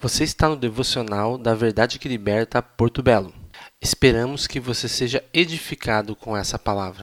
Você está no devocional da Verdade que Liberta Porto Belo. Esperamos que você seja edificado com essa palavra.